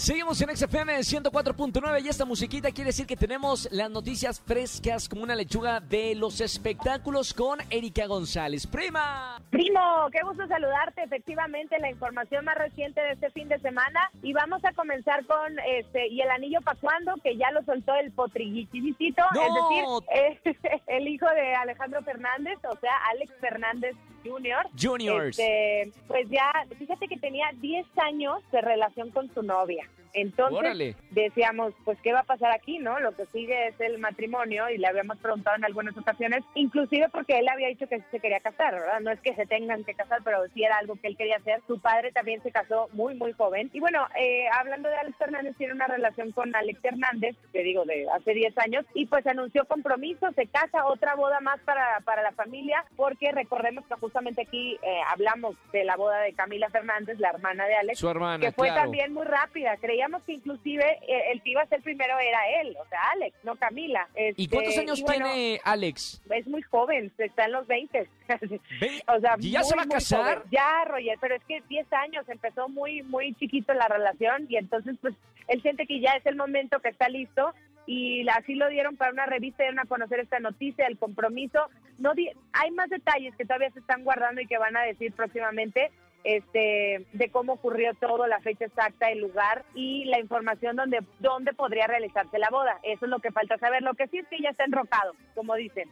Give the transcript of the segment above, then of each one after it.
Seguimos en XFM 104.9 y esta musiquita quiere decir que tenemos las noticias frescas como una lechuga de los espectáculos con Erika González. ¡Prima! Primo, qué gusto saludarte. Efectivamente, la información más reciente de este fin de semana. Y vamos a comenzar con este y el anillo para cuando, que ya lo soltó el potriguitito, ¡No! es decir, eh, el hijo de Alejandro Fernández, o sea, Alex Fernández Jr. Juniors. Este, pues ya, fíjate que tenía 10 años de relación con su novia. Entonces Órale. decíamos, pues, ¿qué va a pasar aquí, no? Lo que sigue es el matrimonio y le habíamos preguntado en algunas ocasiones, inclusive porque él había dicho que se quería casar, ¿verdad? No es que se tengan que casar, pero sí era algo que él quería hacer. Su padre también se casó muy, muy joven. Y bueno, eh, hablando de Alex Fernández, tiene una relación con Alex Hernández, que digo, de hace 10 años, y pues anunció compromiso, se casa, otra boda más para, para la familia, porque recordemos que justamente aquí eh, hablamos de la boda de Camila Fernández, la hermana de Alex, Su hermana, que fue claro. también muy rápida. Creíamos que inclusive eh, el que iba a ser primero era él, o sea, Alex, no Camila. ¿Y Este, cuántos años y bueno, tiene Alex? Es muy joven, está en los 20. Ve- o sea, ¿Y ya muy, se va a casar? joven. Ya, Roger, pero es que 10 años, empezó muy, muy chiquito la relación y entonces pues él siente que ya es el momento que está listo y así lo dieron para una revista, dieron a conocer esta noticia, el compromiso. No di- hay más detalles que todavía se están guardando y que van a decir próximamente este de cómo ocurrió todo, la fecha exacta, el lugar y la información donde podría realizarse la boda. Eso es lo que falta saber. Lo que sí es que ya está enrocado, como dicen.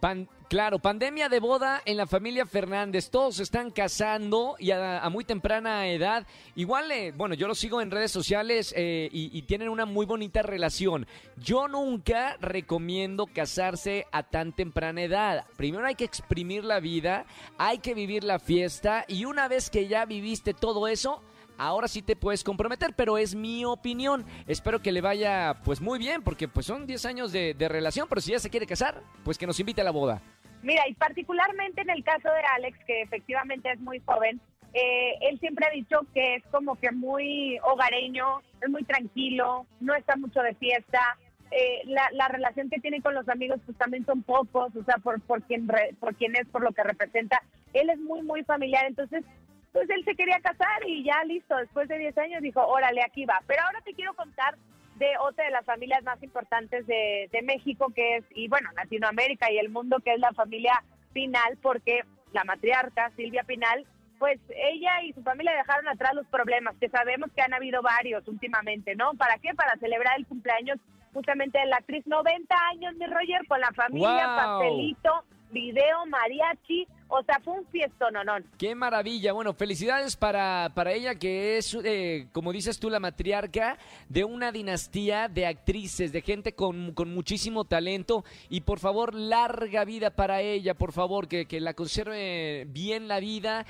Claro, pandemia de boda en la familia Fernández. Todos están casando y a, muy temprana edad. Igual, eh, bueno, yo lo sigo en redes sociales eh, y, y tienen una muy bonita relación. Yo nunca recomiendo casarse a tan temprana edad. Primero hay que exprimir la vida, hay que vivir la fiesta y una vez que ya viviste todo eso, ahora sí te puedes comprometer, pero es mi opinión. Espero que le vaya pues muy bien, porque pues son 10 años de, relación, pero si ya se quiere casar, pues que nos invite a la boda. Mira, y particularmente en el caso de Alex, que efectivamente es muy joven, eh, él siempre ha dicho que es como que muy hogareño, es muy tranquilo, no está mucho de fiesta. eh, la, la relación que tiene con los amigos pues también son pocos, o sea, por, por, quien por quien es, por lo que representa. Él es muy, muy familiar, entonces pues él se quería casar y ya listo, después de 10 años dijo, órale, aquí va. Pero ahora te quiero contar de otra de las familias más importantes de, de México, que es, y bueno, Latinoamérica y el mundo, que es la familia Pinal, porque la matriarca, Silvia Pinal, pues ella y su familia dejaron atrás los problemas, que sabemos que han habido varios últimamente, ¿no? ¿Para qué? Para celebrar el cumpleaños justamente de la actriz, 90 años, mi Roger, con la familia, pastelito, video, mariachi, o sea, fue un no, no. Qué maravilla. Bueno, felicidades para, para ella que es, eh, como dices tú, la matriarca de una dinastía de actrices, de gente con, con muchísimo talento. Y por favor, larga vida para ella, por favor, que, que la conserve bien la vida.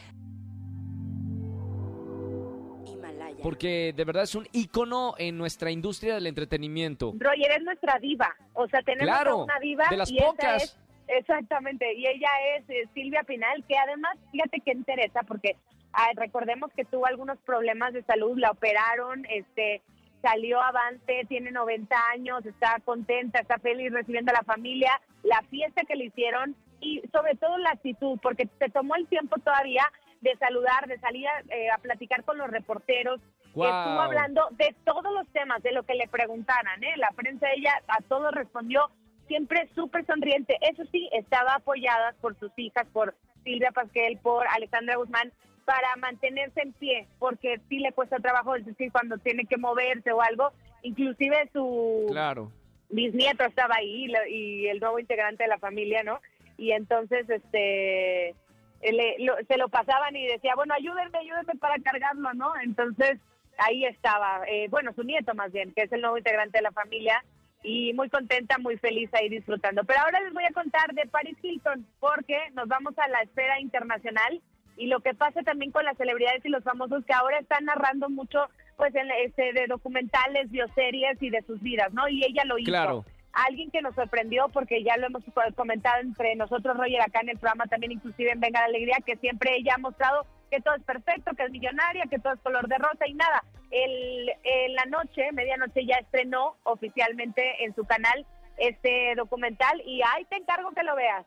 Porque de verdad es un ícono en nuestra industria del entretenimiento. Roger es nuestra diva, o sea, tenemos Claro, a una diva de las y esa pocas. es- exactamente, y ella es eh, Silvia Pinal, que además, fíjate que interesa, porque ah, recordemos que tuvo algunos problemas de salud, la operaron, este salió avante, tiene 90 años, está contenta, está feliz recibiendo a la familia, la fiesta que le hicieron y sobre todo la actitud, porque se tomó el tiempo todavía de saludar, de salir a, eh, a platicar con los reporteros, Guau. estuvo hablando de todos los temas, de lo que le preguntaran, ¿eh? La prensa, ella a todos respondió siempre súper sonriente. Eso sí, estaba apoyada por sus hijas, por Silvia Pasquel, por Alexandra Guzmán, para mantenerse en pie, porque sí le cuesta trabajo, es decir, cuando tiene que moverse o algo. Inclusive su Claro. bisnieto estaba ahí y el nuevo integrante de la familia, ¿no? Y entonces, este, le- lo- se lo pasaban y decía, bueno, ayúdenme, ayúdenme para cargarlo, ¿no? Entonces, ahí estaba, eh, bueno, su nieto más bien, que es el nuevo integrante de la familia, y muy contenta, muy feliz ahí disfrutando. Pero ahora les voy a contar de Paris Hilton, porque nos vamos a la esfera internacional y lo que pasa también con las celebridades y los famosos que ahora están narrando mucho pues en este de documentales, bioseries y de sus vidas, ¿no? Y ella lo hizo. Claro. Alguien que nos sorprendió porque ya lo hemos comentado entre nosotros Roger acá en el programa también inclusive en Venga la Alegría que siempre ella ha mostrado que todo es perfecto, que es millonaria, que todo es color de rosa y nada. El, en la noche, medianoche ya estrenó oficialmente en su canal este documental y ahí te encargo que lo veas.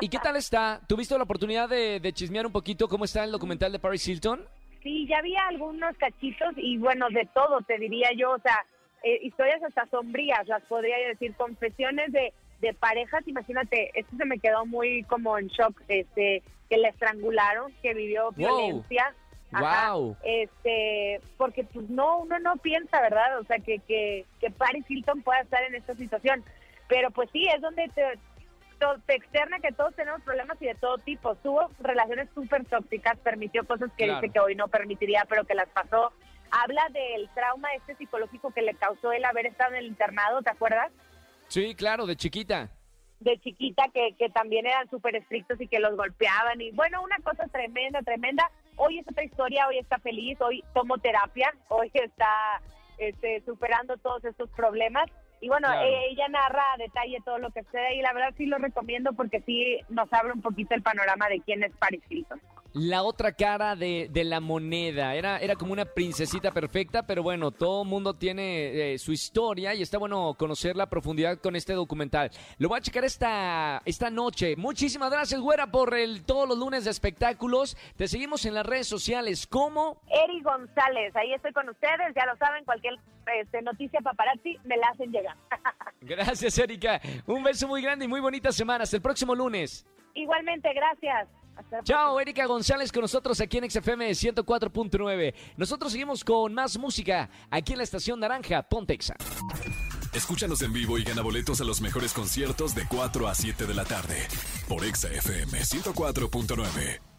¿Y qué tal está? ¿Tuviste la oportunidad de, de chismear un poquito cómo está el documental de Paris Hilton? Sí, ya había algunos cachitos y bueno, de todo te diría yo, o sea, eh, historias hasta sombrías, las podría decir, confesiones de, de parejas, imagínate, esto se me quedó muy como en shock, este, que la estrangularon, que vivió violencia. Ajá, Wow. este, porque pues no, uno no piensa, ¿verdad? O sea, que, que, que Paris Hilton pueda estar en esta situación. Pero pues sí, es donde te, te externa que todos tenemos problemas y de todo tipo. Tuvo relaciones súper tóxicas, permitió cosas que Claro. dice que hoy no permitiría, pero que las pasó. Habla del trauma este psicológico que le causó el haber estado en el internado, ¿te acuerdas? Sí, claro, de chiquita. de chiquita que, que también eran súper estrictos y que los golpeaban y bueno, una cosa tremenda, tremenda. Hoy es otra historia, hoy está feliz, hoy tomó terapia, hoy está este, superando todos estos problemas y bueno, Claro. eh, ella narra a detalle todo lo que sucede y la verdad sí lo recomiendo porque sí nos abre un poquito el panorama de quién es Paris Hilton. La otra cara de, de la moneda. Era, era como una princesita perfecta, pero bueno, todo mundo tiene eh, su historia y está bueno conocer la profundidad con este documental. Lo voy a checar esta, esta noche. Muchísimas gracias, güera, por el, todos los lunes de espectáculos. Te seguimos en las redes sociales. ¿Cómo? Eri González, ahí estoy con ustedes, ya lo saben, cualquier este, noticia paparazzi me la hacen llegar. Gracias, Erika. Un beso muy grande y muy bonita semana. Hasta el próximo lunes. Igualmente, gracias. Chao, Erika González con nosotros aquí en XFM 104.9. Nosotros seguimos con más música aquí en la estación Naranja, Pontexa. Escúchanos en vivo y gana boletos a los mejores conciertos de 4 a 7 de la tarde por Exa FM 104.9.